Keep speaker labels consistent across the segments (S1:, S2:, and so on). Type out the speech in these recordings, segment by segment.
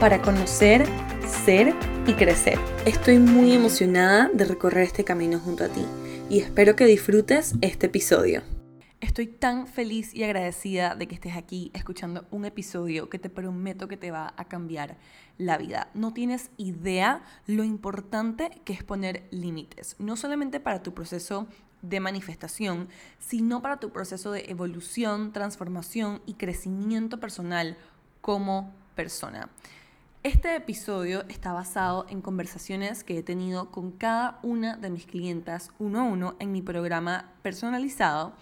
S1: para conocer, ser y crecer. Estoy muy emocionada de recorrer este camino junto a ti y espero que disfrutes este episodio. Estoy tan feliz y agradecida de que estés aquí escuchando un episodio que te prometo que te va a cambiar la vida. No tienes idea lo importante que es poner límites, no solamente para tu proceso de manifestación, sino para tu proceso de evolución, transformación y crecimiento personal como persona. Este episodio está basado en conversaciones que he tenido con cada una de mis clientas uno a uno en mi programa personalizado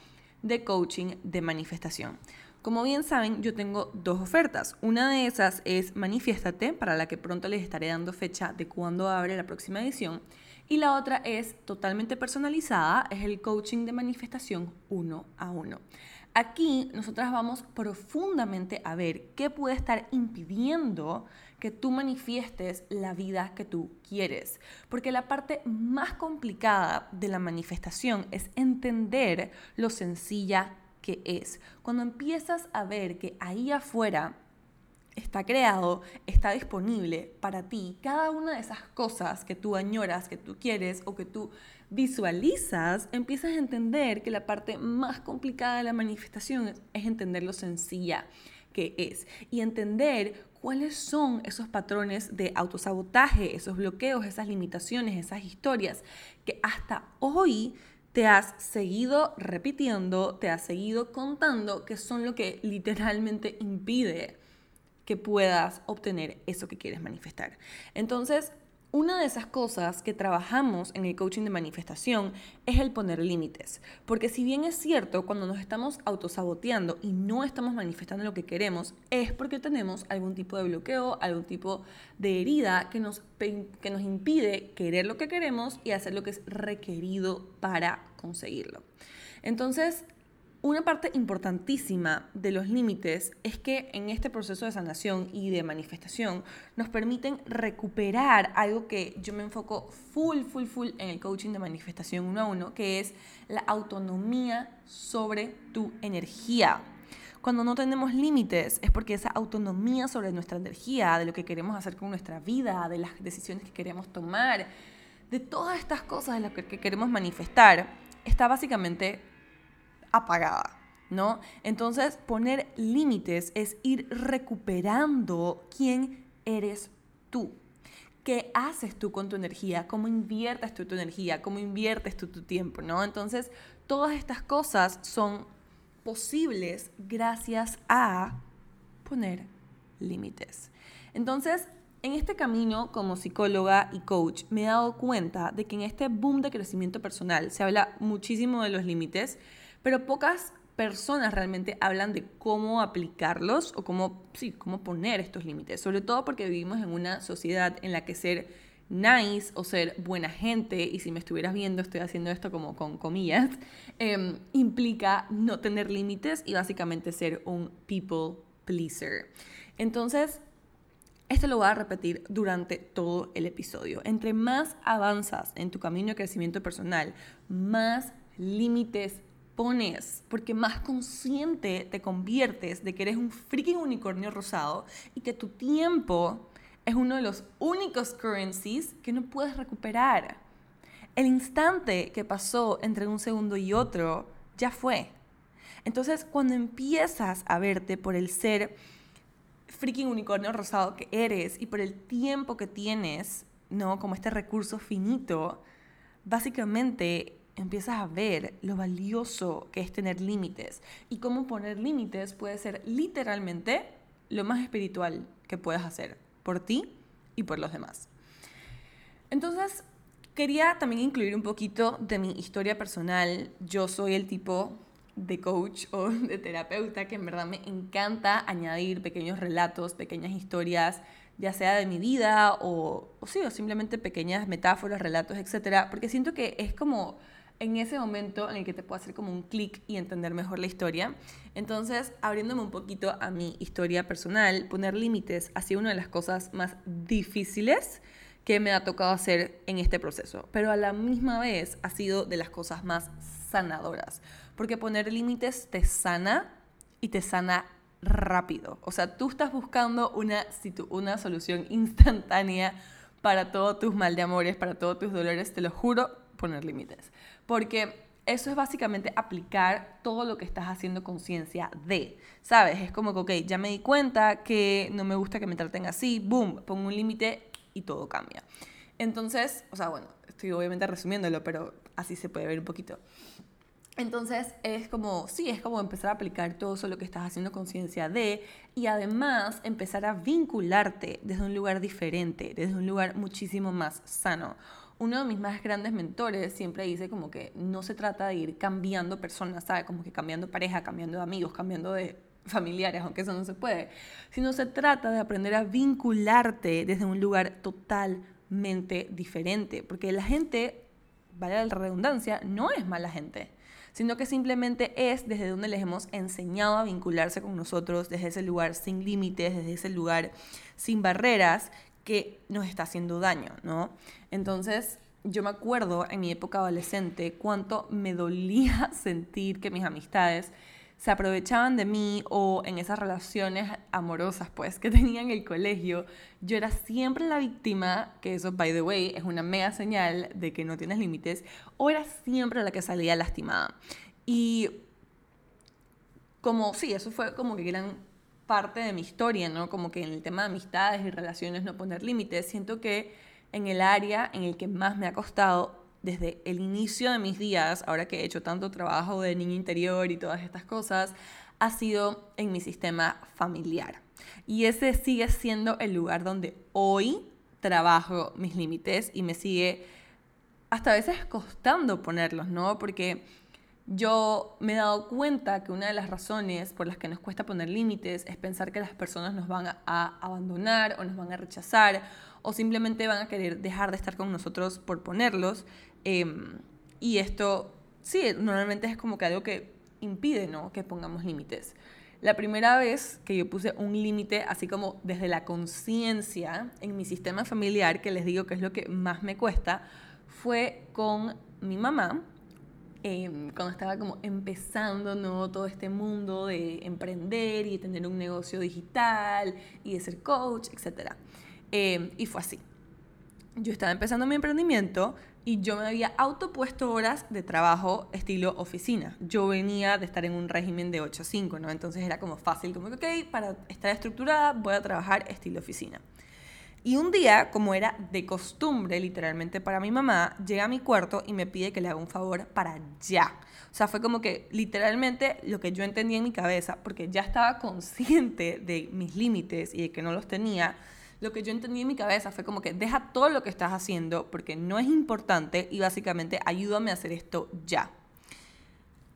S1: de coaching de manifestación. Como bien saben, yo tengo dos ofertas. Una de esas es Manifiéstate, para la que pronto les estaré dando fecha de cuándo abre la próxima edición. Y la otra es totalmente personalizada, es el coaching de manifestación uno a uno. Aquí nosotras vamos profundamente a ver qué puede estar impidiendo que tú manifiestes la vida que tú quieres. Porque la parte más complicada de la manifestación es entender lo sencilla que es. Cuando empiezas a ver que ahí afuera está creado, está disponible para ti. Cada una de esas cosas que tú añoras, que tú quieres o que tú visualizas, empiezas a entender que la parte más complicada de la manifestación es entender lo sencilla que es y entender cuáles son esos patrones de autosabotaje, esos bloqueos, esas limitaciones, esas historias que hasta hoy te has seguido repitiendo, te has seguido contando, que son lo que literalmente impide que puedas obtener eso que quieres manifestar. Entonces, una de esas cosas que trabajamos en el coaching de manifestación es el poner límites. Porque si bien es cierto, cuando nos estamos autosaboteando y no estamos manifestando lo que queremos, es porque tenemos algún tipo de bloqueo, algún tipo de herida que nos, que nos impide querer lo que queremos y hacer lo que es requerido para conseguirlo. Entonces, una parte importantísima de los límites es que en este proceso de sanación y de manifestación nos permiten recuperar algo que yo me enfoco full, full, full en el coaching de manifestación uno a uno, que es la autonomía sobre tu energía. Cuando no tenemos límites es porque esa autonomía sobre nuestra energía, de lo que queremos hacer con nuestra vida, de las decisiones que queremos tomar, de todas estas cosas de las que queremos manifestar, está básicamente apagada, ¿no? Entonces, poner límites es ir recuperando quién eres tú. ¿Qué haces tú con tu energía? ¿Cómo inviertes tú tu energía? ¿Cómo inviertes tú tu tiempo? ¿no? Entonces, todas estas cosas son posibles gracias a poner límites. Entonces, en este camino como psicóloga y coach me he dado cuenta de que en este boom de crecimiento personal se habla muchísimo de los límites, pero pocas personas realmente hablan de cómo aplicarlos o cómo, sí, cómo poner estos límites, sobre todo porque vivimos en una sociedad en la que ser nice o ser buena gente, y si me estuvieras viendo estoy haciendo esto como con comillas, em, implica no tener límites y básicamente ser un people pleaser. Entonces, esto lo voy a repetir durante todo el episodio. Entre más avanzas en tu camino de crecimiento personal, más límites pones, porque más consciente te conviertes de que eres un freaking unicornio rosado y que tu tiempo es uno de los únicos currencies que no puedes recuperar. El instante que pasó entre un segundo y otro ya fue. Entonces, cuando empiezas a verte por el ser freaking unicornio rosado que eres y por el tiempo que tienes, ¿no? Como este recurso finito, básicamente empiezas a ver lo valioso que es tener límites y cómo poner límites puede ser literalmente lo más espiritual que puedes hacer por ti y por los demás. Entonces, quería también incluir un poquito de mi historia personal. Yo soy el tipo de coach o de terapeuta que en verdad me encanta añadir pequeños relatos, pequeñas historias ya sea de mi vida o, o sí, o simplemente pequeñas metáforas, relatos, etcétera, porque siento que es como en ese momento en el que te puedo hacer como un clic y entender mejor la historia. Entonces, abriéndome un poquito a mi historia personal, poner límites ha sido una de las cosas más difíciles que me ha tocado hacer en este proceso, pero a la misma vez ha sido de las cosas más sanadoras, porque poner límites te sana y te sana rápido. O sea, tú estás buscando una, una solución instantánea para todos tus mal de amores, para todos tus dolores, te lo juro, poner límites. Porque eso es básicamente aplicar todo lo que estás haciendo conciencia de, ¿sabes? Es como que, ok, ya me di cuenta que no me gusta que me traten así, boom, pongo un límite y todo cambia. Entonces, o sea, bueno, estoy obviamente resumiéndolo, pero así se puede ver un poquito. Entonces es como, sí, es como empezar a aplicar todo eso lo que estás haciendo conciencia de y además empezar a vincularte desde un lugar diferente, desde un lugar muchísimo más sano uno de mis más grandes mentores siempre dice como que no se trata de ir cambiando personas, ¿sabes? Como que cambiando pareja, cambiando de amigos, cambiando de familiares, aunque eso no se puede, sino se trata de aprender a vincularte desde un lugar totalmente diferente, porque la gente, vale la redundancia, no es mala gente. Sino que simplemente es desde donde les hemos enseñado a vincularse con nosotros, desde ese lugar sin límites, desde ese lugar sin barreras, que nos está haciendo daño, ¿no? Entonces, yo me acuerdo en mi época adolescente cuánto me dolía sentir que mis amistades se aprovechaban de mí o en esas relaciones amorosas pues que tenía en el colegio, yo era siempre la víctima, que eso by the way es una mega señal de que no tienes límites, o era siempre la que salía lastimada. Y como sí, eso fue como que eran parte de mi historia, ¿no? Como que en el tema de amistades y relaciones no poner límites, siento que en el área en el que más me ha costado desde el inicio de mis días, ahora que he hecho tanto trabajo de niño interior y todas estas cosas, ha sido en mi sistema familiar. Y ese sigue siendo el lugar donde hoy trabajo mis límites y me sigue hasta a veces costando ponerlos, ¿no? Porque yo me he dado cuenta que una de las razones por las que nos cuesta poner límites es pensar que las personas nos van a abandonar o nos van a rechazar o simplemente van a querer dejar de estar con nosotros por ponerlos. Em, y esto, sí, normalmente es como que algo que impide ¿no? que pongamos límites. La primera vez que yo puse un límite, así como desde la conciencia en mi sistema familiar, que les digo que es lo que más me cuesta, fue con mi mamá Em, cuando estaba como empezando ¿no? todo este mundo de emprender y tener un negocio digital y de ser coach, etc. Em, y fue así. Yo estaba empezando mi emprendimiento y yo me había autopuesto horas de trabajo estilo oficina. Yo venía de estar en un régimen de 8 a 5, ¿no? Entonces era como fácil, como que, ok, para estar estructurada voy a trabajar estilo oficina. Y un día, como era de costumbre literalmente para mi mamá, llega a mi cuarto y me pide que le haga un favor para ya. O sea, fue como que literalmente lo que yo entendía en mi cabeza, porque ya estaba consciente de mis límites y de que no los tenía, lo que yo entendí en mi cabeza fue como que deja todo lo que estás haciendo porque no es importante y básicamente ayúdame a hacer esto ya.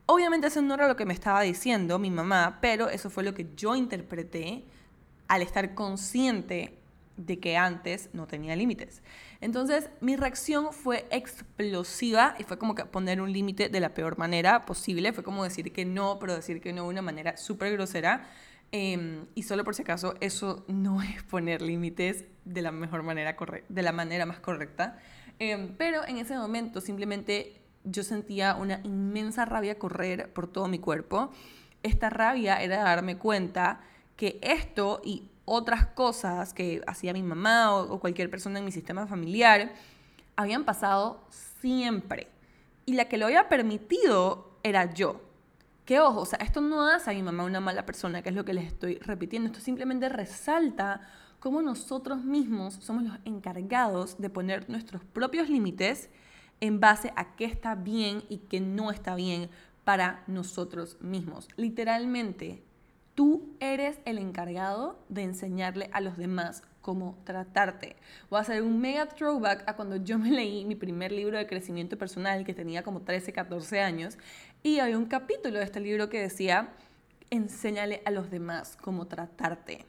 S1: Obviamente eso no era lo que me estaba diciendo mi mamá, pero eso fue lo que yo interpreté al estar consciente de que antes no tenía límites. Entonces mi reacción fue explosiva y fue como que poner un límite de la peor manera posible. Fue como decir que no, pero decir que no de una manera súper grosera. Em, y solo por si acaso, eso no es poner límites de la mejor manera, de la manera más correcta. Em, pero en ese momento simplemente yo sentía una inmensa rabia correr por todo mi cuerpo. Esta rabia era darme cuenta que esto y otras cosas que hacía mi mamá o, cualquier persona en mi sistema familiar habían pasado siempre. Y la que lo había permitido era yo. Que ojo, o sea, esto no hace a mi mamá una mala persona, que es lo que les estoy repitiendo. Esto simplemente resalta cómo nosotros mismos somos los encargados de poner nuestros propios límites en base a qué está bien y qué no está bien para nosotros mismos. Literalmente, Tú eres el encargado de enseñarle a los demás cómo tratarte. Voy a hacer un mega throwback a cuando yo me leí mi primer libro de crecimiento personal, que tenía como 13, 14 años, y había un capítulo de este libro que decía, enséñale a los demás cómo tratarte.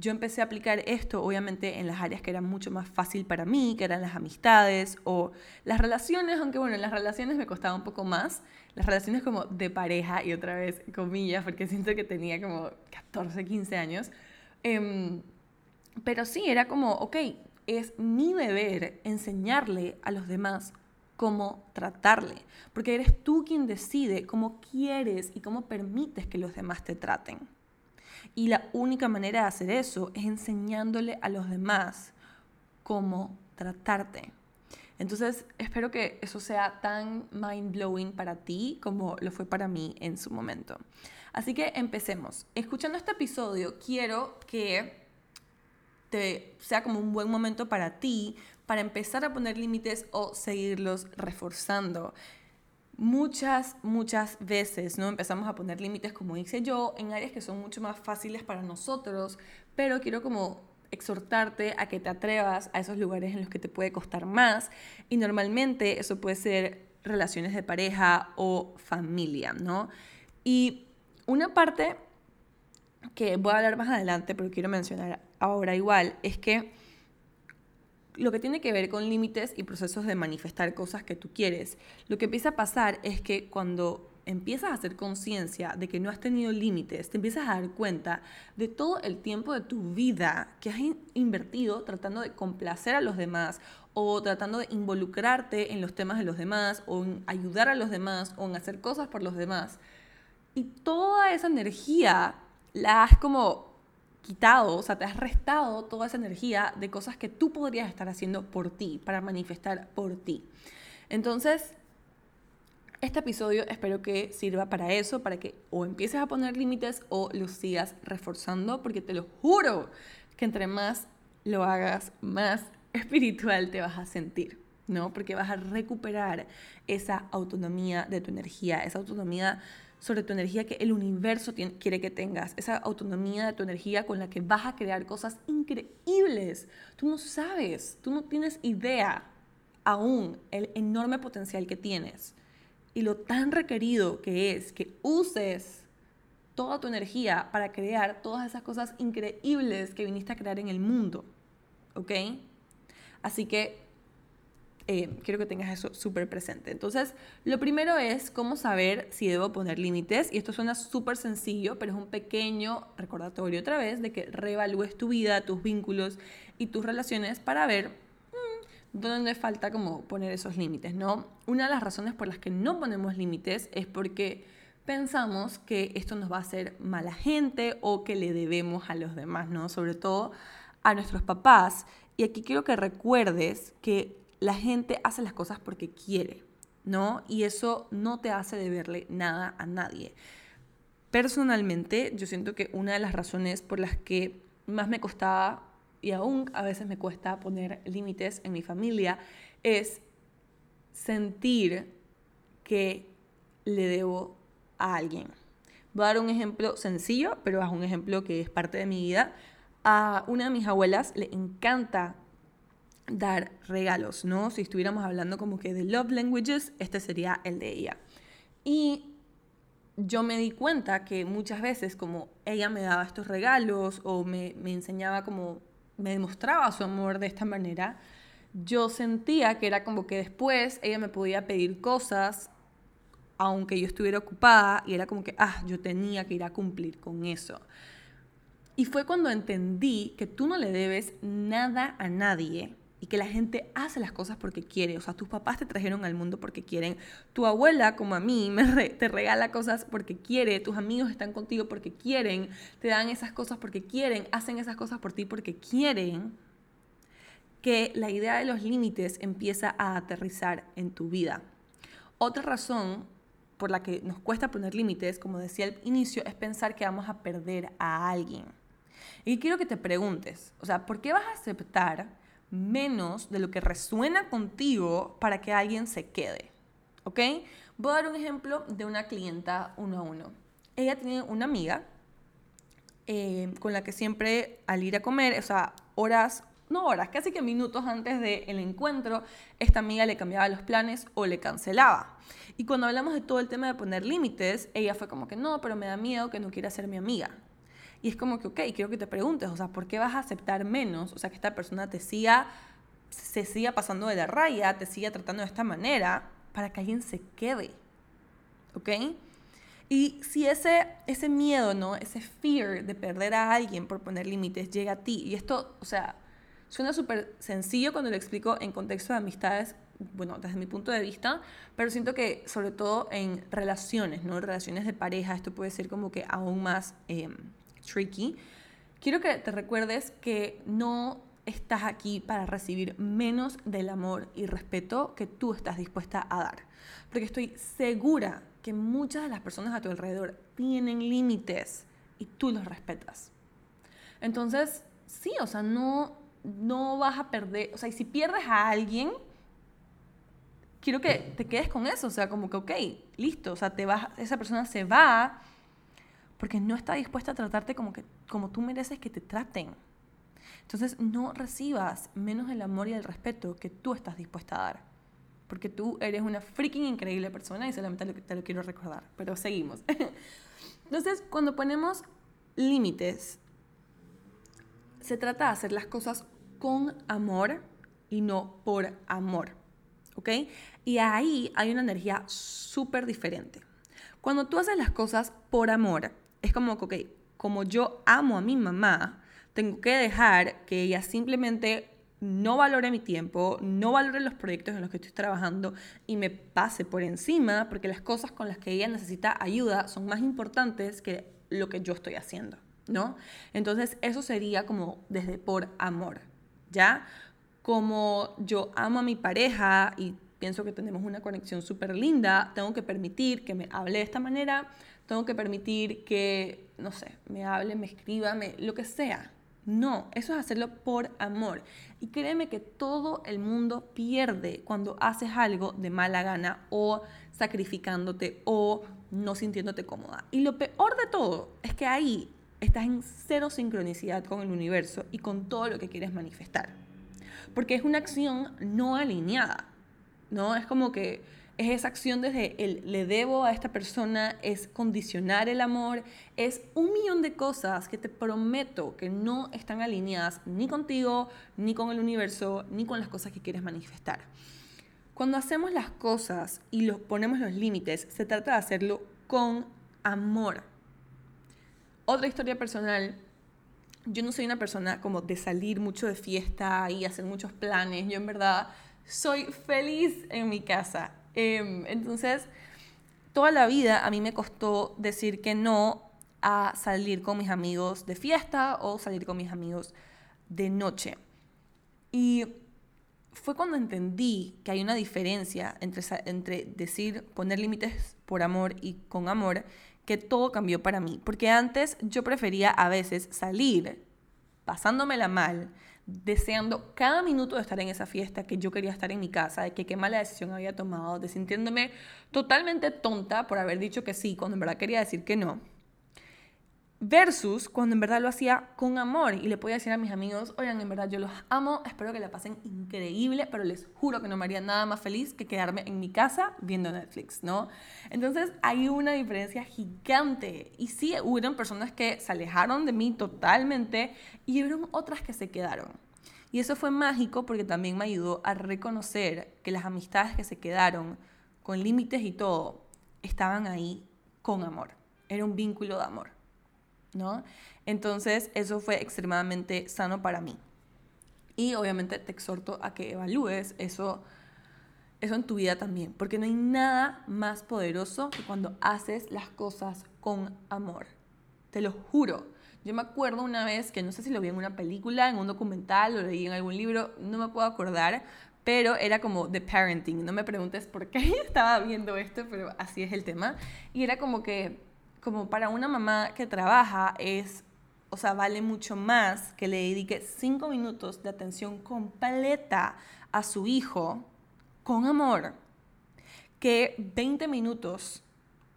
S1: Yo empecé a aplicar esto obviamente en las áreas que eran mucho más fácil para mí, que eran las amistades o las relaciones, aunque bueno, en las relaciones me costaba un poco más, las relaciones como de pareja y otra vez comillas, porque siento que tenía como 14, 15 años. Em, pero sí, era como, ok, es mi deber enseñarle a los demás cómo tratarle, porque eres tú quien decide cómo quieres y cómo permites que los demás te traten. Y la única manera de hacer eso es enseñándole a los demás cómo tratarte. Entonces, espero que eso sea tan mind blowing para ti como lo fue para mí en su momento. Así que empecemos. Escuchando este episodio, quiero que te sea como un buen momento para ti para empezar a poner límites o seguirlos reforzando muchas, muchas veces, ¿no? Empezamos a poner límites, como hice yo, en áreas que son mucho más fáciles para nosotros, pero quiero como exhortarte a que te atrevas a esos lugares en los que te puede costar más y normalmente eso puede ser relaciones de pareja o familia, ¿no? Y una parte que voy a hablar más adelante, pero quiero mencionar ahora igual, es que lo que tiene que ver con límites y procesos de manifestar cosas que tú quieres. Lo que empieza a pasar es que cuando empiezas a hacer conciencia de que no has tenido límites, te empiezas a dar cuenta de todo el tiempo de tu vida que has invertido tratando de complacer a los demás o tratando de involucrarte en los temas de los demás o en ayudar a los demás o en hacer cosas por los demás. Y toda esa energía la has como quitado, o sea, te has restado toda esa energía de cosas que tú podrías estar haciendo por ti, para manifestar por ti. Entonces, este episodio espero que sirva para eso, para que o empieces a poner límites o los sigas reforzando, porque te lo juro que entre más lo hagas, más espiritual te vas a sentir, ¿no? Porque vas a recuperar esa autonomía de tu energía, esa autonomía sobre tu energía que el universo quiere que tengas, esa autonomía de tu energía con la que vas a crear cosas increíbles. Tú no sabes, tú no tienes idea aún el enorme potencial que tienes y lo tan requerido que es que uses toda tu energía para crear todas esas cosas increíbles que viniste a crear en el mundo. ¿Ok? Así que eh, quiero que tengas eso súper presente. Entonces, lo primero es cómo saber si debo poner límites. Y esto suena súper sencillo, pero es un pequeño recordatorio otra vez de que reevalúes tu vida, tus vínculos y tus relaciones para ver mm, dónde falta como poner esos límites, ¿no? Una de las razones por las que no ponemos límites es porque pensamos que esto nos va a hacer mala gente o que le debemos a los demás, ¿no? Sobre todo a nuestros papás. Y aquí quiero que recuerdes que la gente hace las cosas porque quiere, ¿no? Y eso no te hace deberle nada a nadie. Personalmente, yo siento que una de las razones por las que más me costaba y aún a veces me cuesta poner límites en mi familia es sentir que le debo a alguien. Voy a dar un ejemplo sencillo, pero es un ejemplo que es parte de mi vida. A una de mis abuelas le encanta dar regalos, ¿no? Si estuviéramos hablando como que de love languages, este sería el de ella. Y yo me di cuenta que muchas veces como ella me daba estos regalos o me, me enseñaba como, me demostraba su amor de esta manera, yo sentía que era como que después ella me podía pedir cosas aunque yo estuviera ocupada y era como que, ah, yo tenía que ir a cumplir con eso. Y fue cuando entendí que tú no le debes nada a nadie y que la gente hace las cosas porque quiere. O sea, tus papás te trajeron al mundo porque quieren. Tu abuela, como a mí, me te regala cosas porque quiere. Tus amigos están contigo porque quieren. Te dan esas cosas porque quieren. Hacen esas cosas por ti porque quieren. Que la idea de los límites empieza a aterrizar en tu vida. Otra razón por la que nos cuesta poner límites, como decía al inicio, es pensar que vamos a perder a alguien. Y quiero que te preguntes, o sea, ¿por qué vas a aceptar menos de lo que resuena contigo para que alguien se quede. ¿Ok? Voy a dar un ejemplo de una clienta uno a uno. Ella tiene una amiga eh, con la que siempre al ir a comer, o sea, horas, no horas, casi que minutos antes del encuentro, esta amiga le cambiaba los planes o le cancelaba. Y cuando hablamos de todo el tema de poner límites, ella fue como que no, pero me da miedo que no quiera ser mi amiga. Y es como que, ok, quiero que te preguntes, o sea, ¿por qué vas a aceptar menos? O sea, que esta persona te siga, se siga pasando de la raya, te siga tratando de esta manera, para que alguien se quede. ¿Ok? Y si ese, ese miedo, ¿no? Ese fear de perder a alguien por poner límites llega a ti, y esto, o sea, suena súper sencillo cuando lo explico en contexto de amistades, bueno, desde mi punto de vista, pero siento que sobre todo en relaciones, ¿no? Relaciones de pareja, esto puede ser como que aún más em, tricky. Quiero que te recuerdes que no estás aquí para recibir menos del amor y respeto que tú estás dispuesta a dar. Porque estoy segura que muchas de las personas a tu alrededor tienen límites y tú los respetas. Entonces, sí, o sea, no, no vas a perder, o sea, y si pierdes a alguien, quiero que te quedes con eso, o sea, como que, ok, listo, o sea, te vas, esa persona se va porque no está dispuesta a tratarte como, que, como tú mereces que te traten. Entonces, no recibas menos el amor y el respeto que tú estás dispuesta a dar porque tú eres una freaking increíble persona y solamente te lo quiero recordar. Pero seguimos. Entonces, cuando ponemos límites, se trata de hacer las cosas con amor y no por amor. ¿Ok? Y ahí hay una energía súper diferente. Cuando tú haces las cosas por amor, es como ok, como yo amo a mi mamá, tengo que dejar que ella simplemente no valore mi tiempo, no valore los proyectos en los que estoy trabajando y me pase por encima porque las cosas con las que ella necesita ayuda son más importantes que lo que yo estoy haciendo, ¿no? Entonces eso sería como desde por amor, ¿ya? Como yo amo a mi pareja y pienso que tenemos una conexión súper linda, tengo que permitir que me hable de esta manera, tengo que permitir que, no sé, me hable, me escriba, me, lo que sea, no, eso es hacerlo por amor. Y créeme que todo el mundo pierde cuando haces algo de mala gana o sacrificándote o no sintiéndote cómoda. Y lo peor de todo es que ahí estás en cero sincronicidad con el universo y con todo lo que quieres manifestar. Porque es una acción no alineada, ¿no? Es como que es esa acción desde el le debo a esta persona, es condicionar el amor, es un millón de cosas que te prometo que no están alineadas ni contigo, ni con el universo, ni con las cosas que quieres manifestar. Cuando hacemos las cosas y los ponemos los límites, se trata de hacerlo con amor. Otra historia personal yo no soy una persona como de salir mucho de fiesta y hacer muchos planes. Yo en verdad soy feliz en mi casa. Em, entonces, toda la vida a mí me costó decir que no a salir con mis amigos de fiesta o salir con mis amigos de noche. Y fue cuando entendí que hay una diferencia entre, entre decir poner límites por amor y con amor, que todo cambió para mí. Porque antes yo prefería a veces salir pasándomela mal, deseando cada minuto de estar en esa fiesta, que yo quería estar en mi casa, de que qué mala decisión había tomado, de sintiéndome totalmente tonta por haber dicho que sí, cuando en verdad quería decir que no. Versus cuando en verdad lo hacía con amor y le podía decir a mis amigos, oigan, en verdad yo los amo, espero que la pasen increíble, pero les juro que no me haría nada más feliz que quedarme en mi casa viendo Netflix, ¿no? Entonces hay una diferencia gigante. Y sí, hubo personas que se alejaron de mí totalmente y hubo otras que se quedaron. Y eso fue mágico porque también me ayudó a reconocer que las amistades que se quedaron con límites y todo estaban ahí con amor. Era un vínculo de amor. ¿No? Entonces, eso fue extremadamente sano para mí. Y obviamente te exhorto a que evalúes eso, eso en tu vida también, porque no hay nada más poderoso que cuando haces las cosas con amor. Te lo juro. Yo me acuerdo una vez que no sé si lo vi en una película, en un documental, o leí en algún libro, no me puedo acordar, pero era como The Parenting. No me preguntes por qué estaba viendo esto, pero así es el tema. Y era como que como para una mamá que trabaja es, o sea, vale mucho más que le dedique cinco minutos de atención completa a su hijo con amor que 20 minutos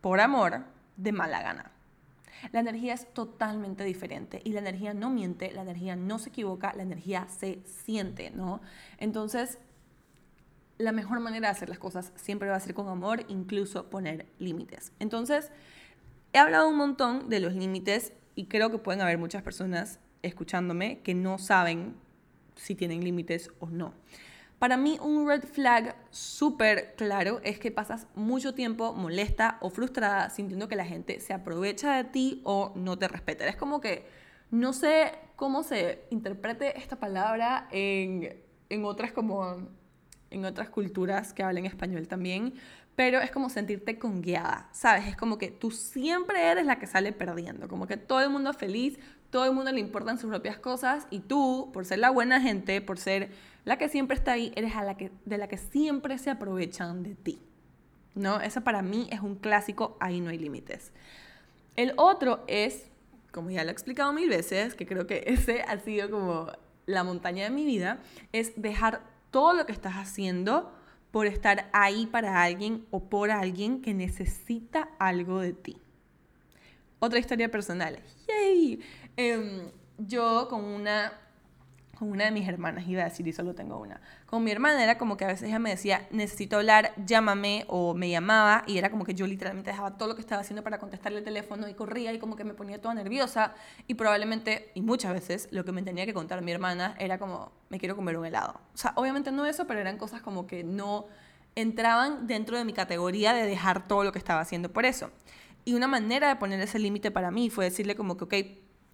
S1: por amor de mala gana. La energía es totalmente diferente y la energía no miente, la energía no se equivoca, la energía se siente, ¿no? Entonces, la mejor manera de hacer las cosas siempre va a ser con amor, incluso poner límites. Entonces, He hablado un montón de los límites y creo que pueden haber muchas personas escuchándome que no saben si tienen límites o no. Para mí un red flag súper claro es que pasas mucho tiempo molesta o frustrada sintiendo que la gente se aprovecha de ti o no te respeta. Es como que no sé cómo se interprete esta palabra en, en otras como en otras culturas que hablen español también, pero es como sentirte conguiada, ¿sabes? Es como que tú siempre eres la que sale perdiendo, como que todo el mundo es feliz, todo el mundo le importan sus propias cosas y tú, por ser la buena gente, por ser la que siempre está ahí, eres a la que, de la que siempre se aprovechan de ti. ¿No? Eso para mí es un clásico, ahí no hay límites. El otro es, como ya lo he explicado mil veces, que creo que ese ha sido como la montaña de mi vida, es dejar todo lo que estás haciendo por estar ahí para alguien o por alguien que necesita algo de ti. Otra historia personal. ¡Yay! Em, yo con una, con una de mis hermanas, iba a decir, y solo tengo una, con mi hermana era como que a veces ella me decía, necesito hablar, llámame, o me llamaba, y era como que yo literalmente dejaba todo lo que estaba haciendo para contestarle el teléfono y corría y como que me ponía toda nerviosa, y probablemente, y muchas veces, lo que me tenía que contar mi hermana era como, me quiero comer un helado. O sea, obviamente no eso, pero eran cosas como que no entraban dentro de mi categoría de dejar todo lo que estaba haciendo por eso. Y una manera de poner ese límite para mí fue decirle como que, ok,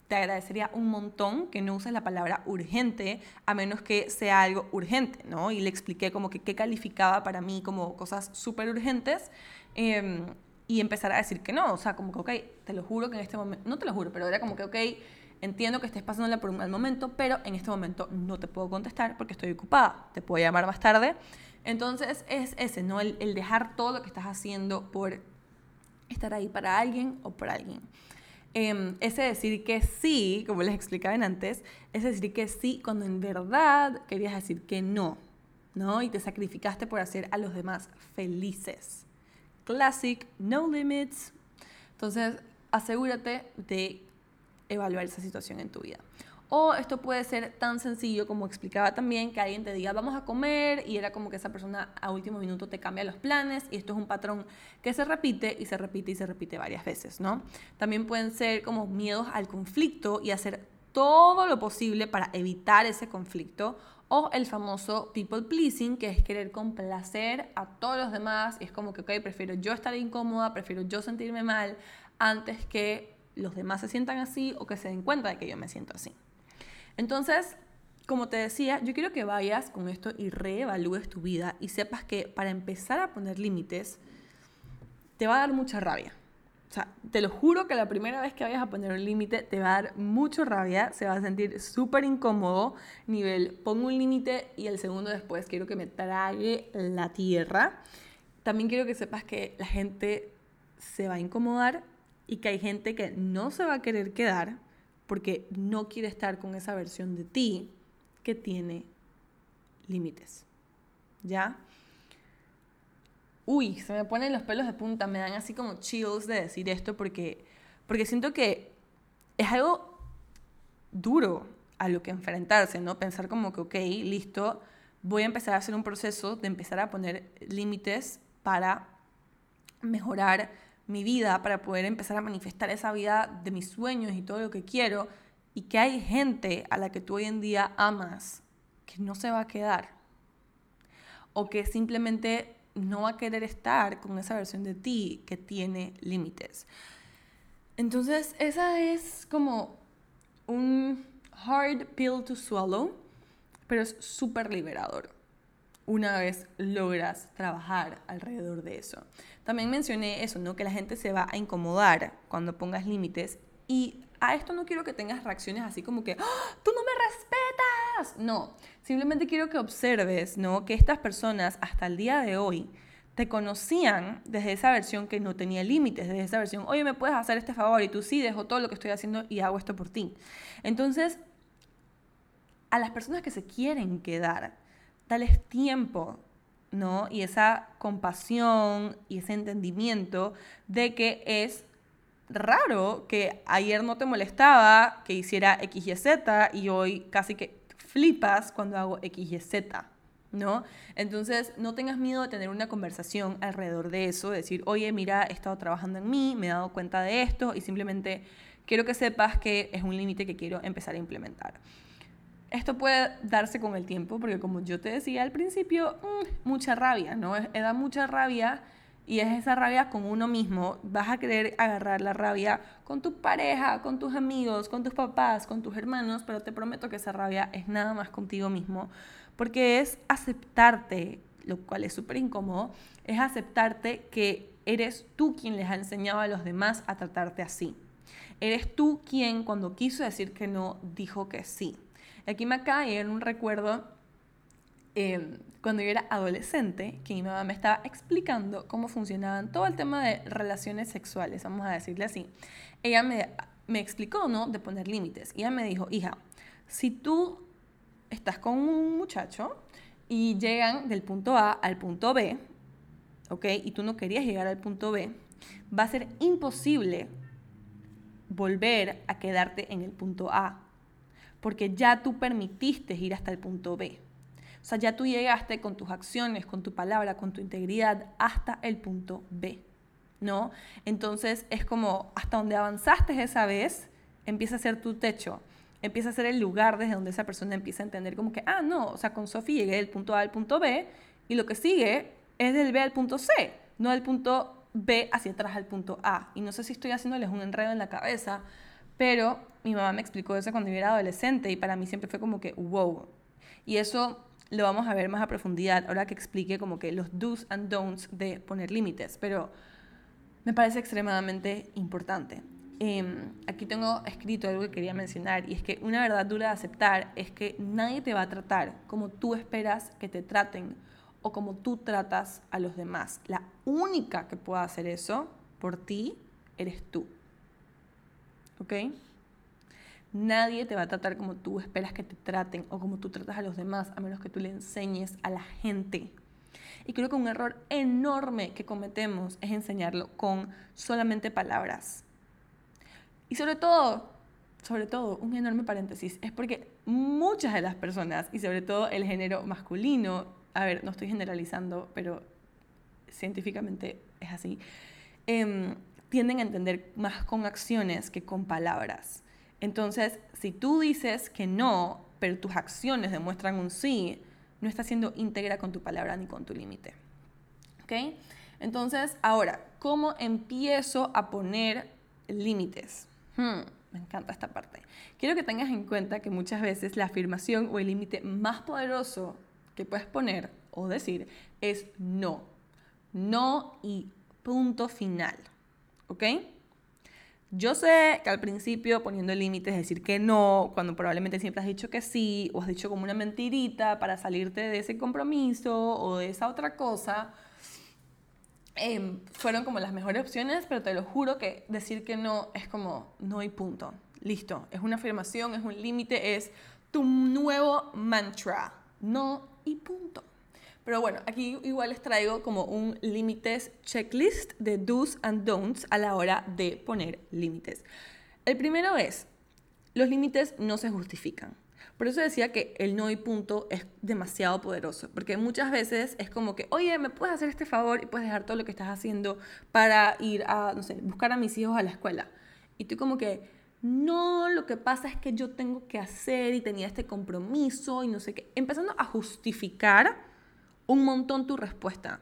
S1: te agradecería un montón que no uses la palabra urgente a menos que sea algo urgente, ¿no? Y le expliqué como que qué calificaba para mí como cosas súper urgentes em, y empezar a decir que no, o sea, como que, ok, te lo juro que en este momento, no te lo juro, pero era como que, ok, entiendo que estés pasándola por un mal momento, pero en este momento no te puedo contestar porque estoy ocupada, te puedo llamar más tarde. Entonces es ese, ¿no? El, el dejar todo lo que estás haciendo por estar ahí para alguien o por alguien. Eh, ese decir que sí, como les explicaba antes, es decir que sí cuando en verdad querías decir que no, ¿no? Y te sacrificaste por hacer a los demás felices. Classic, no limits. Entonces, asegúrate de evaluar esa situación en tu vida. O esto puede ser tan sencillo como explicaba también, que alguien te diga, vamos a comer, y era como que esa persona a último minuto te cambia los planes, y esto es un patrón que se repite y se repite y se repite varias veces, ¿no? También pueden ser como miedos al conflicto y hacer todo lo posible para evitar ese conflicto, o el famoso people pleasing, que es querer complacer a todos los demás, y es como que, ok, prefiero yo estar incómoda, prefiero yo sentirme mal, antes que los demás se sientan así o que se den cuenta de que yo me siento así. Entonces, como te decía, yo quiero que vayas con esto y reevalúes tu vida y sepas que para empezar a poner límites, te va a dar mucha rabia. O sea, te lo juro que la primera vez que vayas a poner un límite te va a dar mucha rabia, se va a sentir súper incómodo, nivel pongo un límite y el segundo después quiero que me trague la tierra. También quiero que sepas que la gente se va a incomodar y que hay gente que no se va a querer quedar porque no quiere estar con esa versión de ti que tiene límites. ¿Ya? Uy, se me ponen los pelos de punta, me dan así como chills de decir esto porque, porque siento que es algo duro a lo que enfrentarse, ¿no? Pensar como que, ok, listo, voy a empezar a hacer un proceso de empezar a poner límites para mejorar mi vida para poder empezar a manifestar esa vida de mis sueños y todo lo que quiero, y que hay gente a la que tú hoy en día amas que no se va a quedar, o que simplemente no va a querer estar con esa versión de ti que tiene límites. Entonces, esa es como un hard pill to swallow, pero es súper liberador una vez logras trabajar alrededor de eso. También mencioné eso, ¿no? Que la gente se va a incomodar cuando pongas límites y a esto no quiero que tengas reacciones así como que, ¡Ah! tú no me respetas. No, simplemente quiero que observes, ¿no? Que estas personas hasta el día de hoy te conocían desde esa versión que no tenía límites, desde esa versión, oye, me puedes hacer este favor y tú sí, dejo todo lo que estoy haciendo y hago esto por ti. Entonces, a las personas que se quieren quedar, dales tiempo, ¿no? Y esa compasión y ese entendimiento de que es raro que ayer no te molestaba que hiciera X, Y, Z y hoy casi que flipas cuando hago X, Y, Z, ¿no? Entonces, no tengas miedo de tener una conversación alrededor de eso, decir, oye, mira, he estado trabajando en mí, me he dado cuenta de esto y simplemente quiero que sepas que es un límite que quiero empezar a implementar. Esto puede darse con el tiempo, porque como yo te decía al principio, mm, mucha rabia, ¿no? Da mucha rabia y es esa rabia con uno mismo. Vas a querer agarrar la rabia con tu pareja, con tus amigos, con tus papás, con tus hermanos, pero te prometo que esa rabia es nada más contigo mismo, porque es aceptarte, lo cual es súper incómodo, es aceptarte que eres tú quien les ha enseñado a los demás a tratarte así. Eres tú quien cuando quiso decir que no, dijo que sí. Aquí me cae en un recuerdo Em, cuando yo era adolescente, que mi mamá me estaba explicando cómo funcionaban todo el tema de relaciones sexuales, vamos a decirle así, ella me, me explicó, ¿no? De poner límites. Ella me dijo, hija, si tú estás con un muchacho y llegan del punto A al punto B, ¿ok? Y tú no querías llegar al punto B, va a ser imposible volver a quedarte en el punto A, porque ya tú permitiste ir hasta el punto B. O sea, ya tú llegaste con tus acciones, con tu palabra, con tu integridad hasta el punto B, ¿no? Entonces es como hasta donde avanzaste esa vez, empieza a ser tu techo, empieza a ser el lugar desde donde esa persona empieza a entender como que, ah, no, o sea, con Sofi llegué del punto A al punto B y lo que sigue es del B al punto C, no del punto B hacia atrás al punto A. Y no sé si estoy haciéndoles un enredo en la cabeza, pero mi mamá me explicó eso cuando yo era adolescente y para mí siempre fue como que, wow. Y eso lo vamos a ver más a profundidad ahora que explique como que los do's and don'ts de poner límites, pero me parece extremadamente importante. Em, aquí tengo escrito algo que quería mencionar y es que una verdad dura de aceptar es que nadie te va a tratar como tú esperas que te traten o como tú tratas a los demás. La única que pueda hacer eso por ti eres tú. ¿Ok? Nadie te va a tratar como tú esperas que te traten o como tú tratas a los demás, a menos que tú le enseñes a la gente. Y creo que un error enorme que cometemos es enseñarlo con solamente palabras. Y sobre todo, sobre todo, un enorme paréntesis, es porque muchas de las personas, y sobre todo el género masculino, a ver, no estoy generalizando, pero científicamente es así, em, tienden a entender más con acciones que con palabras. Entonces, si tú dices que no, pero tus acciones demuestran un sí, no estás siendo íntegra con tu palabra ni con tu límite. ¿Ok? Entonces, ahora, ¿cómo empiezo a poner límites? Hmm, me encanta esta parte. Quiero que tengas en cuenta que muchas veces la afirmación o el límite más poderoso que puedes poner o decir es no. No y punto final. ¿Ok? Yo sé que al principio poniendo límites, decir que no, cuando probablemente siempre has dicho que sí, o has dicho como una mentirita para salirte de ese compromiso o de esa otra cosa, em, fueron como las mejores opciones, pero te lo juro que decir que no es como no y punto. Listo, es una afirmación, es un límite, es tu nuevo mantra. No y punto. Pero bueno, aquí igual les traigo como un límites checklist de do's and don'ts a la hora de poner límites. El primero es, los límites no se justifican. Por eso decía que el no y punto es demasiado poderoso, porque muchas veces es como que, oye, ¿me puedes hacer este favor y puedes dejar todo lo que estás haciendo para ir a, no sé, buscar a mis hijos a la escuela? Y tú como que, no, lo que pasa es que yo tengo que hacer y tenía este compromiso y no sé qué, empezando a justificar un montón tu respuesta.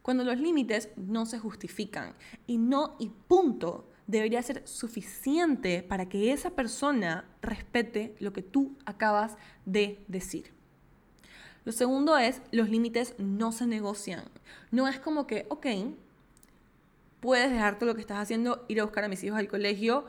S1: Cuando los límites no se justifican y no y punto debería ser suficiente para que esa persona respete lo que tú acabas de decir. Lo segundo es, los límites no se negocian. No es como que, ok, puedes dejarte lo que estás haciendo, ir a buscar a mis hijos al colegio,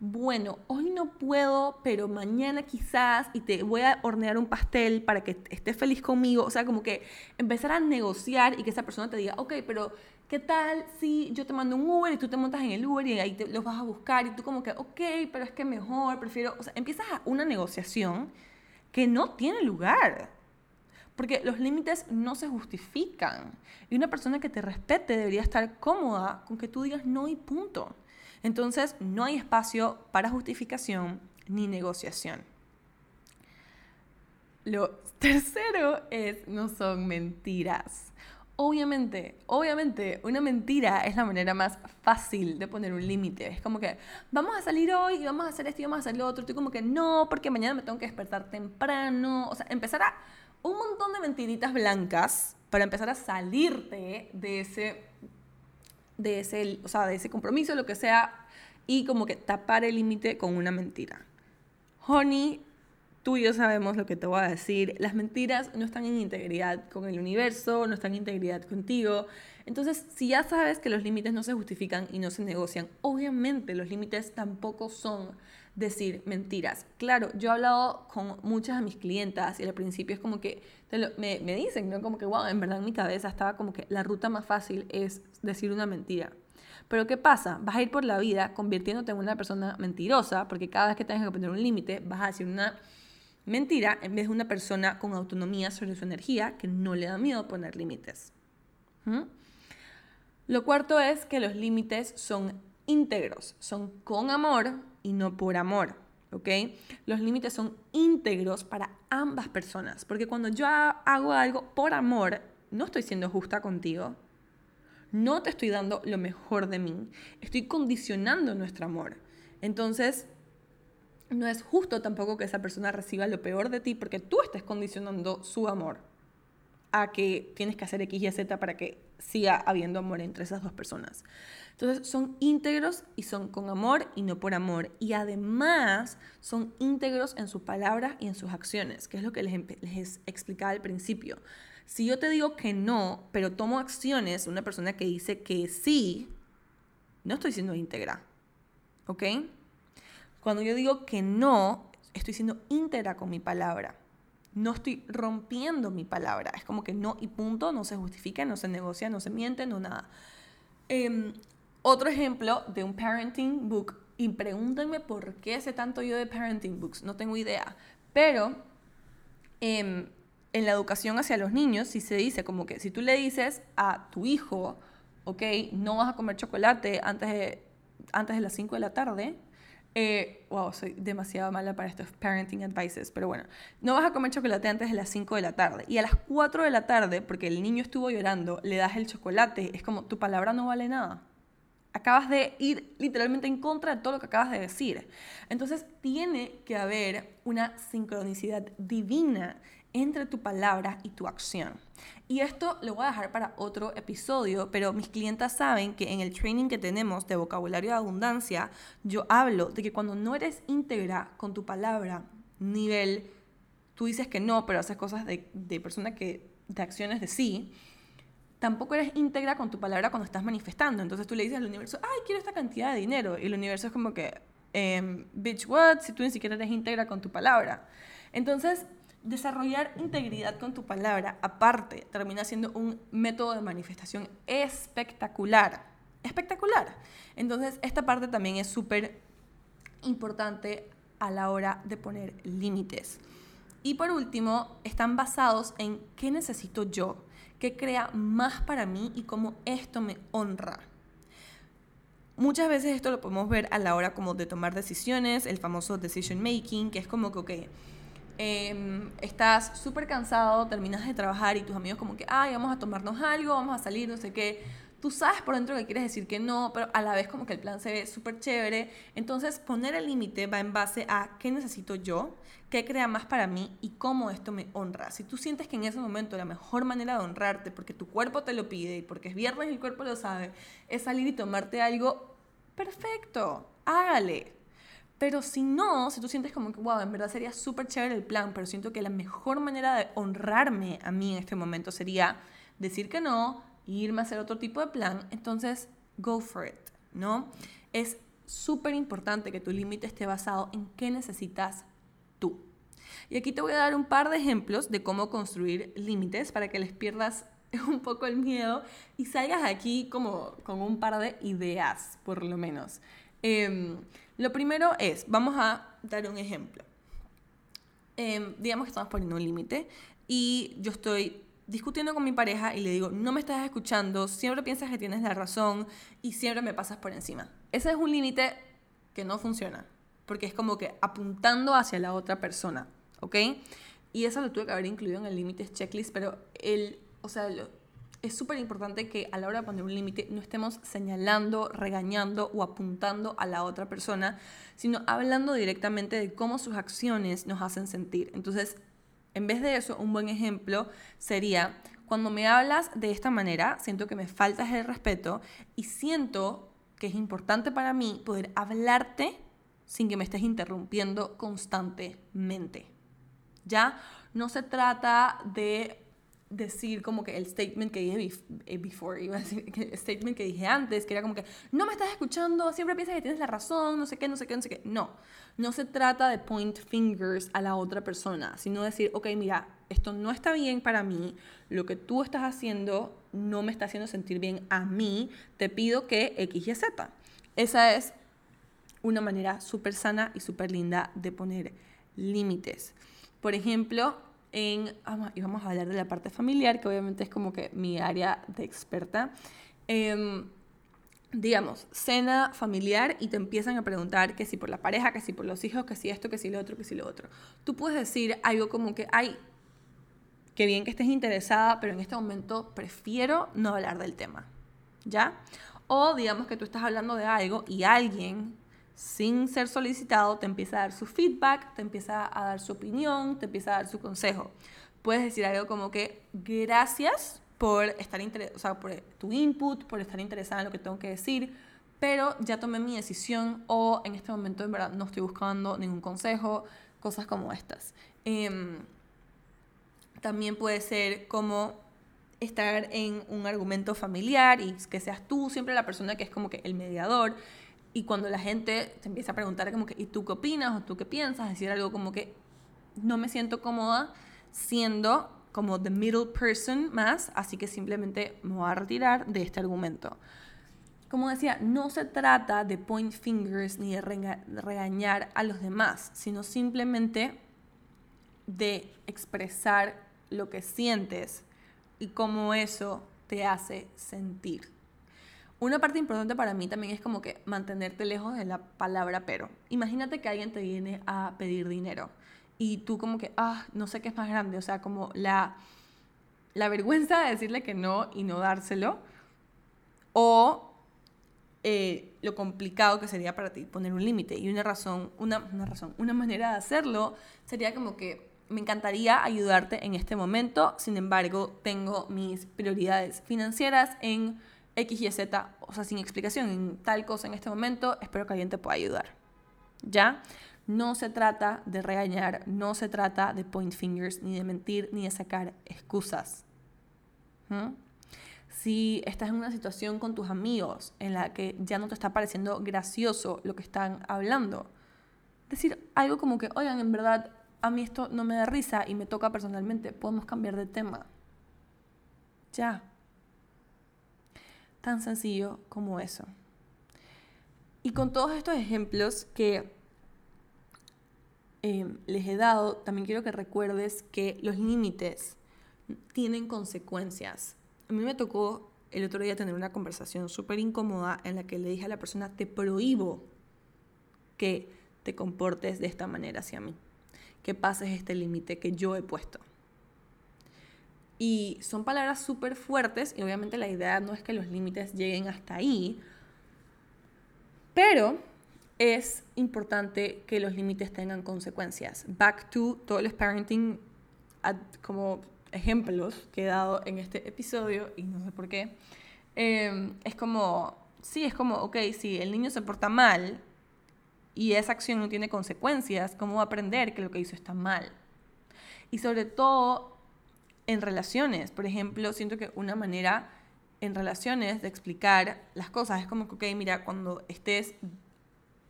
S1: bueno, hoy no puedo, pero mañana quizás y te voy a hornear un pastel para que estés feliz conmigo. O sea, como que empezar a negociar y que esa persona te diga, ok, pero ¿qué tal si yo te mando un Uber y tú te montas en el Uber y ahí los vas a buscar y tú como que, ok, pero es que mejor, prefiero, o sea, empiezas una negociación que no tiene lugar. Porque los límites no se justifican. Y una persona que te respete debería estar cómoda con que tú digas no y punto. Entonces, no hay espacio para justificación ni negociación. Lo tercero es, no son mentiras. Obviamente, obviamente, una mentira es la manera más fácil de poner un límite. Es como que vamos a salir hoy y vamos a hacer esto y vamos a hacer lo otro. Estoy como que no, porque mañana me tengo que despertar temprano. O sea, empezar a un montón de mentiritas blancas para empezar a salirte de ese, de ese, o sea, de ese compromiso, lo que sea, y como que tapar el límite con una mentira. Honey, tú y yo sabemos lo que te voy a decir. Las mentiras no están en integridad con el universo, no están en integridad contigo. Entonces, si ya sabes que los límites no se justifican y no se negocian, obviamente los límites tampoco son decir mentiras. Claro, yo he hablado con muchas de mis clientas y al principio es como que me, dicen, ¿no? Como que, wow, en verdad en mi cabeza estaba como que la ruta más fácil es decir una mentira. Pero ¿qué pasa? Vas a ir por la vida convirtiéndote en una persona mentirosa porque cada vez que tengas que poner un límite vas a decir una mentira en vez de una persona con autonomía sobre su energía que no le da miedo poner límites. ¿Mm? Lo cuarto es que los límites son íntegros, son con amor y no por amor. ¿ok? Los límites son íntegros para ambas personas, porque cuando yo hago algo por amor, no estoy siendo justa contigo, no te estoy dando lo mejor de mí, estoy condicionando nuestro amor. Entonces, no es justo tampoco que esa persona reciba lo peor de ti porque tú estés condicionando su amor a que tienes que hacer X y Z para que siga habiendo amor entre esas dos personas. Entonces son íntegros y son con amor y no por amor. Y además son íntegros en sus palabras y en sus acciones, que es lo que les, les explicaba al principio. Si yo te digo que no, pero tomo acciones, una persona que dice que sí, no estoy siendo íntegra. ¿Ok? Cuando yo digo que no, estoy siendo íntegra con mi palabra. No estoy rompiendo mi palabra. Es como que no y punto, no se justifica, no se negocia, no se miente, no nada. Em, otro ejemplo de un parenting book, y pregúntenme por qué sé tanto yo de parenting books, no tengo idea, pero em, en la educación hacia los niños, si se dice como que si tú le dices a tu hijo, ok, no vas a comer chocolate antes de, antes de las 5 de la tarde, eh, wow, soy demasiado mala para estos parenting advices, pero bueno, no vas a comer chocolate antes de las 5 de la tarde. Y a las 4 de la tarde, porque el niño estuvo llorando, le das el chocolate, es como tu palabra no vale nada. Acabas de ir literalmente en contra de todo lo que acabas de decir. Entonces tiene que haber una sincronicidad divina entre tu palabra y tu acción. Y esto lo voy a dejar para otro episodio, pero mis clientas saben que en el training que tenemos de vocabulario de abundancia, yo hablo de que cuando no eres íntegra con tu palabra, nivel, tú dices que no, pero haces cosas de, de persona que, de acciones de sí, tampoco eres íntegra con tu palabra cuando estás manifestando. Entonces tú le dices al universo, ay, quiero esta cantidad de dinero. Y el universo es como que, em, bitch, what? Si tú ni siquiera eres íntegra con tu palabra. Entonces, desarrollar integridad con tu palabra, aparte, termina siendo un método de manifestación espectacular. Espectacular. Entonces, esta parte también es súper importante a la hora de poner límites. Y por último, están basados en qué necesito yo, qué crea más para mí y cómo esto me honra. Muchas veces esto lo podemos ver a la hora como de tomar decisiones, el famoso decision making, que es como que, Em, estás súper cansado, terminas de trabajar y tus amigos como que, ay, vamos a tomarnos algo, vamos a salir, no sé qué. Tú sabes por dentro que quieres decir que no, pero a la vez como que el plan se ve súper chévere. Entonces poner el límite va en base a qué necesito yo, qué crea más para mí y cómo esto me honra. Si tú sientes que en ese momento la mejor manera de honrarte, porque tu cuerpo te lo pide y porque es viernes y el cuerpo lo sabe, es salir y tomarte algo, perfecto, hágale pero si no, si tú sientes como que, wow, en verdad sería súper chévere el plan, pero siento que la mejor manera de honrarme a mí en este momento sería decir que no, irme a hacer otro tipo de plan, entonces go for it, ¿no? Es súper importante que tu límite esté basado en qué necesitas tú. Y aquí te voy a dar un par de ejemplos de cómo construir límites para que les pierdas un poco el miedo y salgas aquí como con un par de ideas, por lo menos. Em, lo primero es, vamos a dar un ejemplo. Em, digamos que estamos poniendo un límite y yo estoy discutiendo con mi pareja y le digo, no me estás escuchando, siempre piensas que tienes la razón y siempre me pasas por encima. Ese es un límite que no funciona, porque es como que apuntando hacia la otra persona, ¿ok? Y eso lo tuve que haber incluido en el límite checklist, pero el, o sea, es súper importante que a la hora de poner un límite no estemos señalando, regañando o apuntando a la otra persona, sino hablando directamente de cómo sus acciones nos hacen sentir. Entonces, en vez de eso, un buen ejemplo sería, cuando me hablas de esta manera, siento que me faltas el respeto y siento que es importante para mí poder hablarte sin que me estés interrumpiendo constantemente. ¿Ya? No se trata de decir como que el statement que dije eh, before, statement que dije antes, que era como que no me estás escuchando, siempre piensas que tienes la razón, no sé qué, no sé qué, no sé qué. No, no se trata de point fingers a la otra persona, sino decir, ok, mira, esto no está bien para mí, lo que tú estás haciendo no me está haciendo sentir bien a mí, te pido que X y Z. Esa es una manera súper sana y súper linda de poner límites. Por ejemplo, en, y vamos a hablar de la parte familiar, que obviamente es como que mi área de experta. Em, digamos, cena familiar y te empiezan a preguntar que si por la pareja, que si por los hijos, que si esto, que si lo otro, que si lo otro. Tú puedes decir algo como que, ay, qué bien que estés interesada, pero en este momento prefiero no hablar del tema. ¿Ya? O digamos que tú estás hablando de algo y alguien sin ser solicitado, te empieza a dar su feedback, te empieza a dar su opinión, te empieza a dar su consejo. Puedes decir algo como que gracias por estar o por tu input, por estar interesada en lo que tengo que decir, pero ya tomé mi decisión o en este momento en verdad no estoy buscando ningún consejo, cosas como estas. Em, también puede ser como estar en un argumento familiar y que seas tú siempre la persona que es como que el mediador y cuando la gente te empieza a preguntar como que, ¿y tú qué opinas? ¿O tú qué piensas? Decir algo como que no me siento cómoda siendo como the middle person más, así que simplemente me voy a retirar de este argumento. Como decía, no se trata de point fingers ni de regañar a los demás, sino simplemente de expresar lo que sientes y cómo eso te hace sentir. Una parte importante para mí también es como que mantenerte lejos de la palabra pero. Imagínate que alguien te viene a pedir dinero y tú como que, ah, no sé qué es más grande, o sea, como la, la vergüenza de decirle que no y no dárselo, o eh, lo complicado que sería para ti poner un límite. Y una razón, una, una razón, una manera de hacerlo sería como que me encantaría ayudarte en este momento, sin embargo, tengo mis prioridades financieras en X, Y, Z, o sea, sin explicación, en tal cosa en este momento, espero que alguien te pueda ayudar. ¿Ya? No se trata de regañar, no se trata de point fingers, ni de mentir, ni de sacar excusas. ¿Mm? Si estás en una situación con tus amigos en la que ya no te está pareciendo gracioso lo que están hablando, decir algo como que, oigan, en verdad, a mí esto no me da risa y me toca personalmente, podemos cambiar de tema. Ya. Tan sencillo como eso. Y con todos estos ejemplos que em, les he dado, también quiero que recuerdes que los límites tienen consecuencias. A mí me tocó el otro día tener una conversación súper incómoda en la que le dije a la persona, te prohíbo que te comportes de esta manera hacia mí, que pases este límite que yo he puesto. Y son palabras súper fuertes y obviamente la idea no es que los límites lleguen hasta ahí, pero es importante que los límites tengan consecuencias. Back to todo el parenting como ejemplos que he dado en este episodio y no sé por qué. Em, es como, sí, es como, ok, si el niño se porta mal y esa acción no tiene consecuencias, ¿cómo va a aprender que lo que hizo está mal? Y sobre todo en relaciones. Por ejemplo, siento que una manera en relaciones de explicar las cosas es como que, ok, mira, cuando estés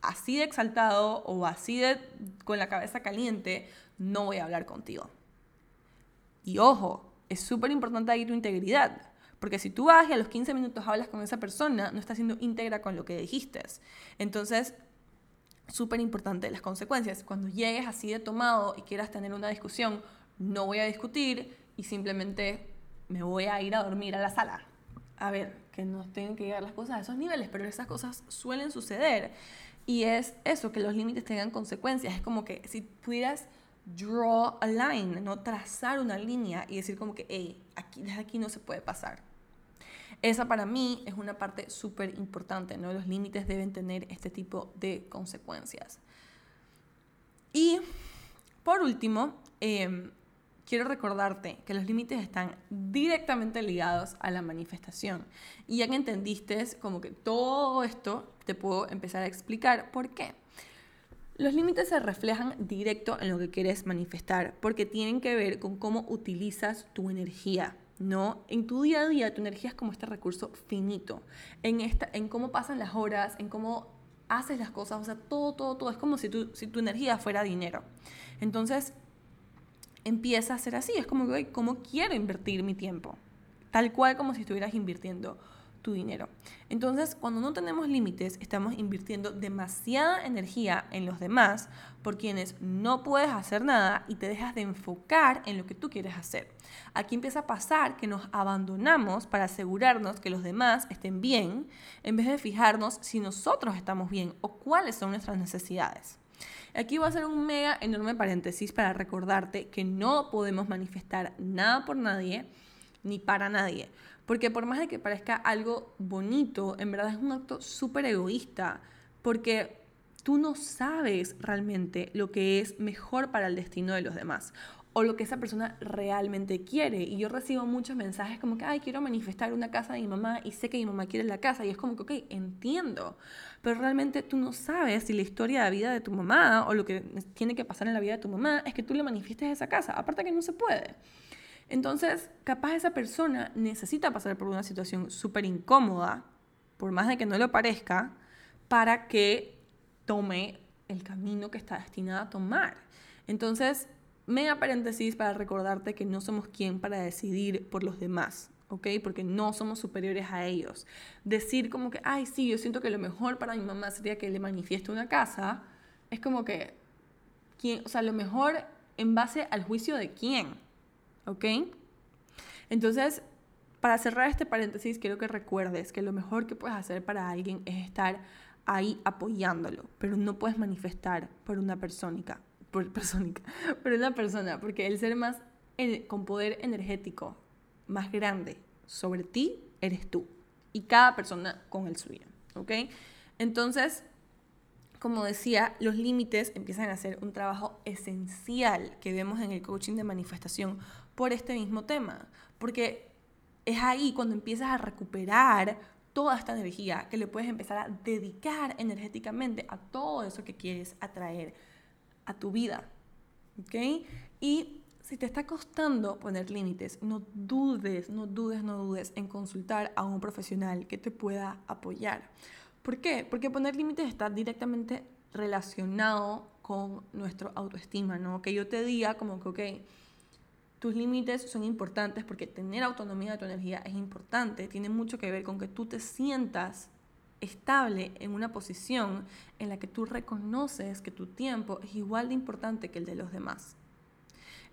S1: así de exaltado o así de con la cabeza caliente, no voy a hablar contigo. Y ojo, es súper importante ahí tu integridad. Porque si tú vas y a los 15 minutos hablas con esa persona, no estás siendo íntegra con lo que dijiste. Entonces, súper importante las consecuencias. Cuando llegues así de tomado y quieras tener una discusión, no voy a discutir, y simplemente me voy a ir a dormir a la sala. A ver, que no tengan que llegar las cosas a esos niveles, pero esas cosas suelen suceder. Y es eso, que los límites tengan consecuencias. Es como que si pudieras draw a line, no trazar una línea y decir como que, hey, aquí, desde aquí no se puede pasar. Esa para mí es una parte súper importante, ¿no? Los límites deben tener este tipo de consecuencias. Y por último, em, quiero recordarte que los límites están directamente ligados a la manifestación. Y ya que entendiste como que todo esto, te puedo empezar a explicar por qué. Los límites se reflejan directo en lo que quieres manifestar, porque tienen que ver con cómo utilizas tu energía. ¿no? En tu día a día tu energía es como este recurso finito, en, esta, en cómo pasan las horas, en cómo haces las cosas, o sea, todo, todo, todo, es como si tu, si tu energía fuera dinero. Entonces, empieza a ser así, es como que, ¿cómo quiero invertir mi tiempo? Tal cual como si estuvieras invirtiendo tu dinero. Entonces, cuando no tenemos límites, estamos invirtiendo demasiada energía en los demás por quienes no puedes hacer nada y te dejas de enfocar en lo que tú quieres hacer. Aquí empieza a pasar que nos abandonamos para asegurarnos que los demás estén bien en vez de fijarnos si nosotros estamos bien o cuáles son nuestras necesidades. Aquí voy a hacer un mega enorme paréntesis para recordarte que no podemos manifestar nada por nadie ni para nadie. Porque por más de que parezca algo bonito, en verdad es un acto súper egoísta. Porque tú no sabes realmente lo que es mejor para el destino de los demás o lo que esa persona realmente quiere. Y yo recibo muchos mensajes como que, ay, quiero manifestar una casa de mi mamá y sé que mi mamá quiere la casa. Y es como que, ok, entiendo. Pero realmente tú no sabes si la historia de vida de tu mamá o lo que tiene que pasar en la vida de tu mamá es que tú le manifiestes esa casa. Aparte que no se puede. Entonces, capaz esa persona necesita pasar por una situación súper incómoda, por más de que no lo parezca, para que tome el camino que está destinado a tomar. Entonces, mega paréntesis para recordarte que no somos quien para decidir por los demás, ¿ok? Porque no somos superiores a ellos. Decir como que, ay, sí, yo siento que lo mejor para mi mamá sería que le manifieste una casa, es como que, ¿quién? o sea, lo mejor en base al juicio de quién. ¿ok? Entonces, para cerrar este paréntesis, quiero que recuerdes que lo mejor que puedes hacer para alguien es estar ahí apoyándolo, pero no puedes manifestar por una persónica, por, persónica, por una persona, porque el ser más con poder energético más grande sobre ti eres tú y cada persona con el suyo, ¿ok? Entonces, como decía, los límites empiezan a ser un trabajo esencial que vemos en el coaching de manifestación por este mismo tema, porque es ahí cuando empiezas a recuperar toda esta energía que le puedes empezar a dedicar energéticamente a todo eso que quieres atraer a tu vida. ¿Ok? Y si te está costando poner límites, no dudes, no dudes, no dudes en consultar a un profesional que te pueda apoyar. ¿Por qué? Porque poner límites está directamente relacionado con nuestro autoestima, ¿no? Que yo te diga como que, ok, tus límites son importantes porque tener autonomía de tu energía es importante, tiene mucho que ver con que tú te sientas estable en una posición en la que tú reconoces que tu tiempo es igual de importante que el de los demás.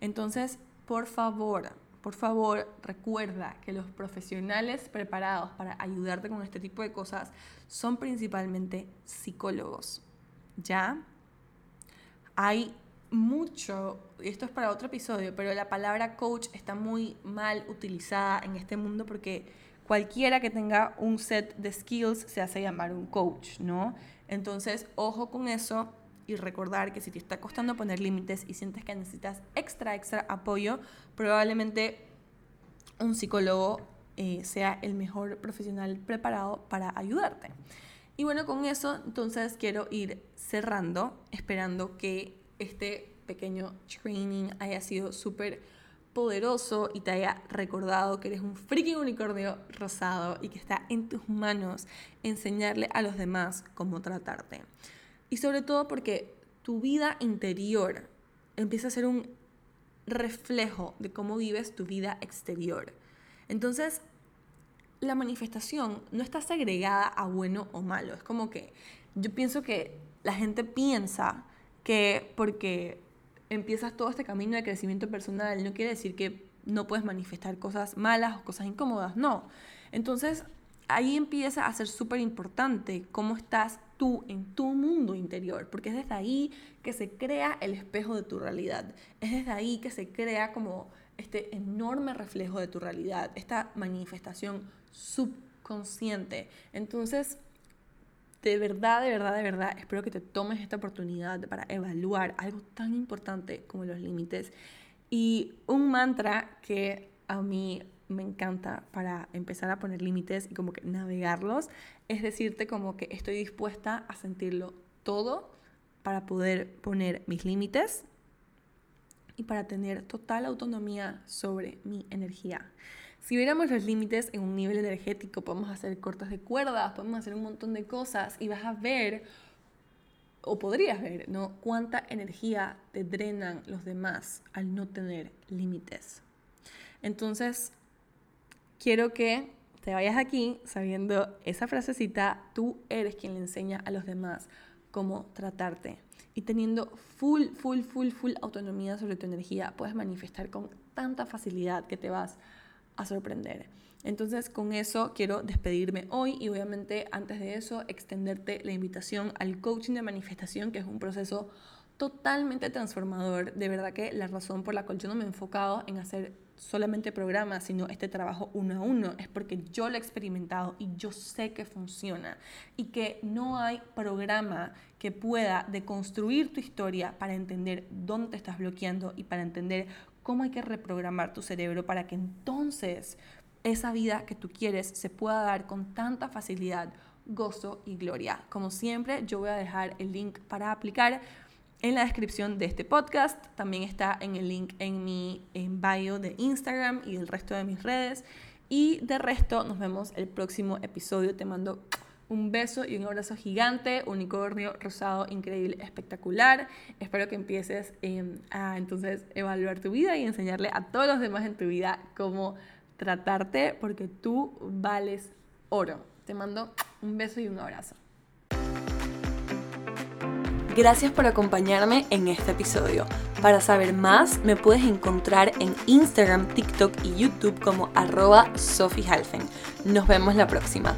S1: Entonces, por favor, por favor, recuerda que los profesionales preparados para ayudarte con este tipo de cosas son principalmente psicólogos. ¿Ya? Hay mucho, y esto es para otro episodio, pero la palabra coach está muy mal utilizada en este mundo porque cualquiera que tenga un set de skills se hace llamar un coach, ¿no? Entonces, ojo con eso y recordar que si te está costando poner límites y sientes que necesitas extra, extra apoyo, probablemente un psicólogo eh, sea el mejor profesional preparado para ayudarte. Y bueno, con eso entonces quiero ir cerrando, esperando que este pequeño training haya sido súper poderoso y te haya recordado que eres un freaking unicornio rosado y que está en tus manos enseñarle a los demás cómo tratarte. Y sobre todo porque tu vida interior empieza a ser un reflejo de cómo vives tu vida exterior. Entonces, la manifestación no está segregada a bueno o malo. Es como que yo pienso que la gente piensa que porque empiezas todo este camino de crecimiento personal no quiere decir que no puedes manifestar cosas malas o cosas incómodas. No. Entonces, ahí empieza a ser súper importante cómo estás tú en tu mundo interior, porque es desde ahí que se crea el espejo de tu realidad, es desde ahí que se crea como este enorme reflejo de tu realidad, esta manifestación subconsciente. Entonces, de verdad, de verdad, de verdad, espero que te tomes esta oportunidad para evaluar algo tan importante como los límites. Y un mantra que a mí me encanta para empezar a poner límites y como que navegarlos es decirte como que estoy dispuesta a sentirlo todo para poder poner mis límites y para tener total autonomía sobre mi energía. Si viéramos los límites en un nivel energético, podemos hacer cortes de cuerdas, podemos hacer un montón de cosas y vas a ver, o podrías ver, ¿no? Cuánta energía te drenan los demás al no tener límites. Entonces, quiero que te vayas aquí sabiendo esa frasecita, tú eres quien le enseña a los demás cómo tratarte. Y teniendo full, full, full, full autonomía sobre tu energía, puedes manifestar con tanta facilidad que te vas sorprender. Entonces con eso quiero despedirme hoy y obviamente antes de eso extenderte la invitación al coaching de manifestación, que es un proceso totalmente transformador. De verdad que la razón por la cual yo no me he enfocado en hacer solamente programas, sino este trabajo uno a uno, es porque yo lo he experimentado y yo sé que funciona y que no hay programa que pueda deconstruir tu historia para entender dónde te estás bloqueando y para entender cómo hay que reprogramar tu cerebro para que entonces esa vida que tú quieres se pueda dar con tanta facilidad, gozo y gloria. Como siempre, yo voy a dejar el link para aplicar en la descripción de este podcast. También está en el link en mi en bio de Instagram y el resto de mis redes. Y de resto, nos vemos el próximo episodio. Te mando un beso y un abrazo gigante, unicornio rosado, increíble, espectacular. Espero que empieces em, a entonces evaluar tu vida y enseñarle a todos los demás en tu vida cómo tratarte, porque tú vales oro. Te mando un beso y un abrazo. Gracias por acompañarme en este episodio. Para saber más, me puedes encontrar en Instagram, TikTok y YouTube como arroba Sophie Nos vemos la próxima.